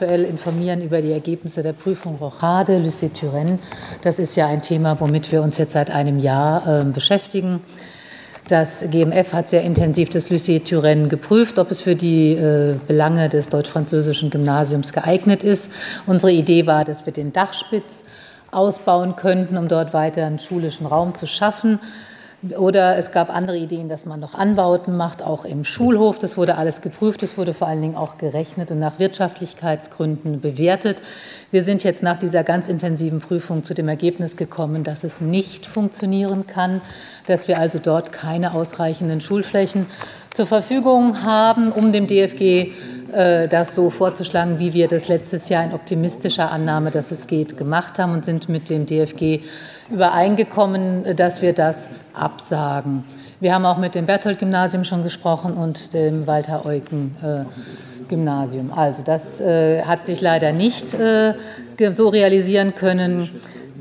aktuell informieren über die Ergebnisse der Prüfung Rochade, Lycée Turenne. Das ist ja ein Thema, womit wir uns jetzt seit einem Jahr äh, beschäftigen. Das GMF hat sehr intensiv das Lycée Turenne geprüft, ob es für die äh, Belange des deutsch-französischen Gymnasiums geeignet ist. Unsere Idee war, dass wir den Dachspitz ausbauen könnten, um dort weiter einen schulischen Raum zu schaffen. Oder es gab andere Ideen, dass man noch Anbauten macht, auch im Schulhof. Das wurde alles geprüft. Es wurde vor allen Dingen auch gerechnet und nach Wirtschaftlichkeitsgründen bewertet. Wir sind jetzt nach dieser ganz intensiven Prüfung zu dem Ergebnis gekommen, dass es nicht funktionieren kann, dass wir also dort keine ausreichenden Schulflächen zur Verfügung haben, um dem DFG das so vorzuschlagen, wie wir das letztes Jahr in optimistischer Annahme, dass es geht, gemacht haben und sind mit dem DFG übereingekommen, dass wir das absagen. Wir haben auch mit dem Berthold-Gymnasium schon gesprochen und dem Walter-Eucken-Gymnasium. Also das äh, hat sich leider nicht äh, so realisieren können.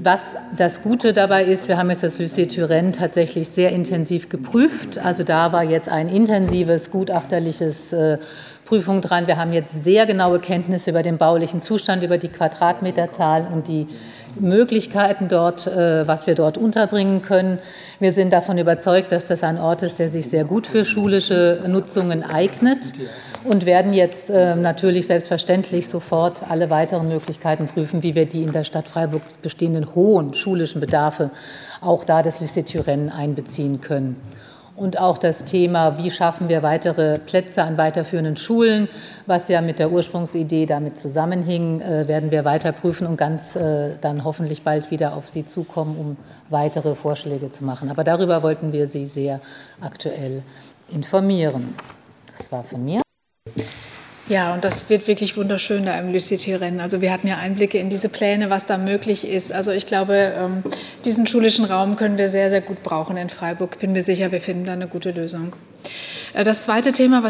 Was das Gute dabei ist, wir haben jetzt das Lycée Turenne tatsächlich sehr intensiv geprüft. Also da war jetzt ein intensives, gutachterliches äh, Prüfung dran. Wir haben jetzt sehr genaue Kenntnisse über den baulichen Zustand, über die Quadratmeterzahl und die Möglichkeiten dort, äh, was wir dort unterbringen können. Wir sind davon überzeugt, dass das ein Ort ist, der sich sehr gut für schulische Nutzungen eignet und werden jetzt äh, natürlich selbstverständlich sofort alle weiteren Möglichkeiten prüfen, wie wir die in der Stadt Freiburg bestehenden hohen schulischen Bedarfe auch da des Lycée Turenne einbeziehen können. Und auch das Thema, wie schaffen wir weitere Plätze an weiterführenden Schulen, was ja mit der Ursprungsidee damit zusammenhing, äh, werden wir weiter prüfen und ganz äh, dann hoffentlich bald wieder auf Sie zukommen, um weitere Vorschläge zu machen. Aber darüber wollten wir Sie sehr aktuell informieren. Das war von mir. Ja, und das wird wirklich wunderschön da im Lucity-Rennen. Also wir hatten ja Einblicke in diese Pläne, was da möglich ist. Also ich glaube, ähm, diesen schulischen Raum können wir sehr, sehr gut brauchen in Freiburg. Bin mir sicher, wir finden da eine gute Lösung. Äh, das zweite Thema, was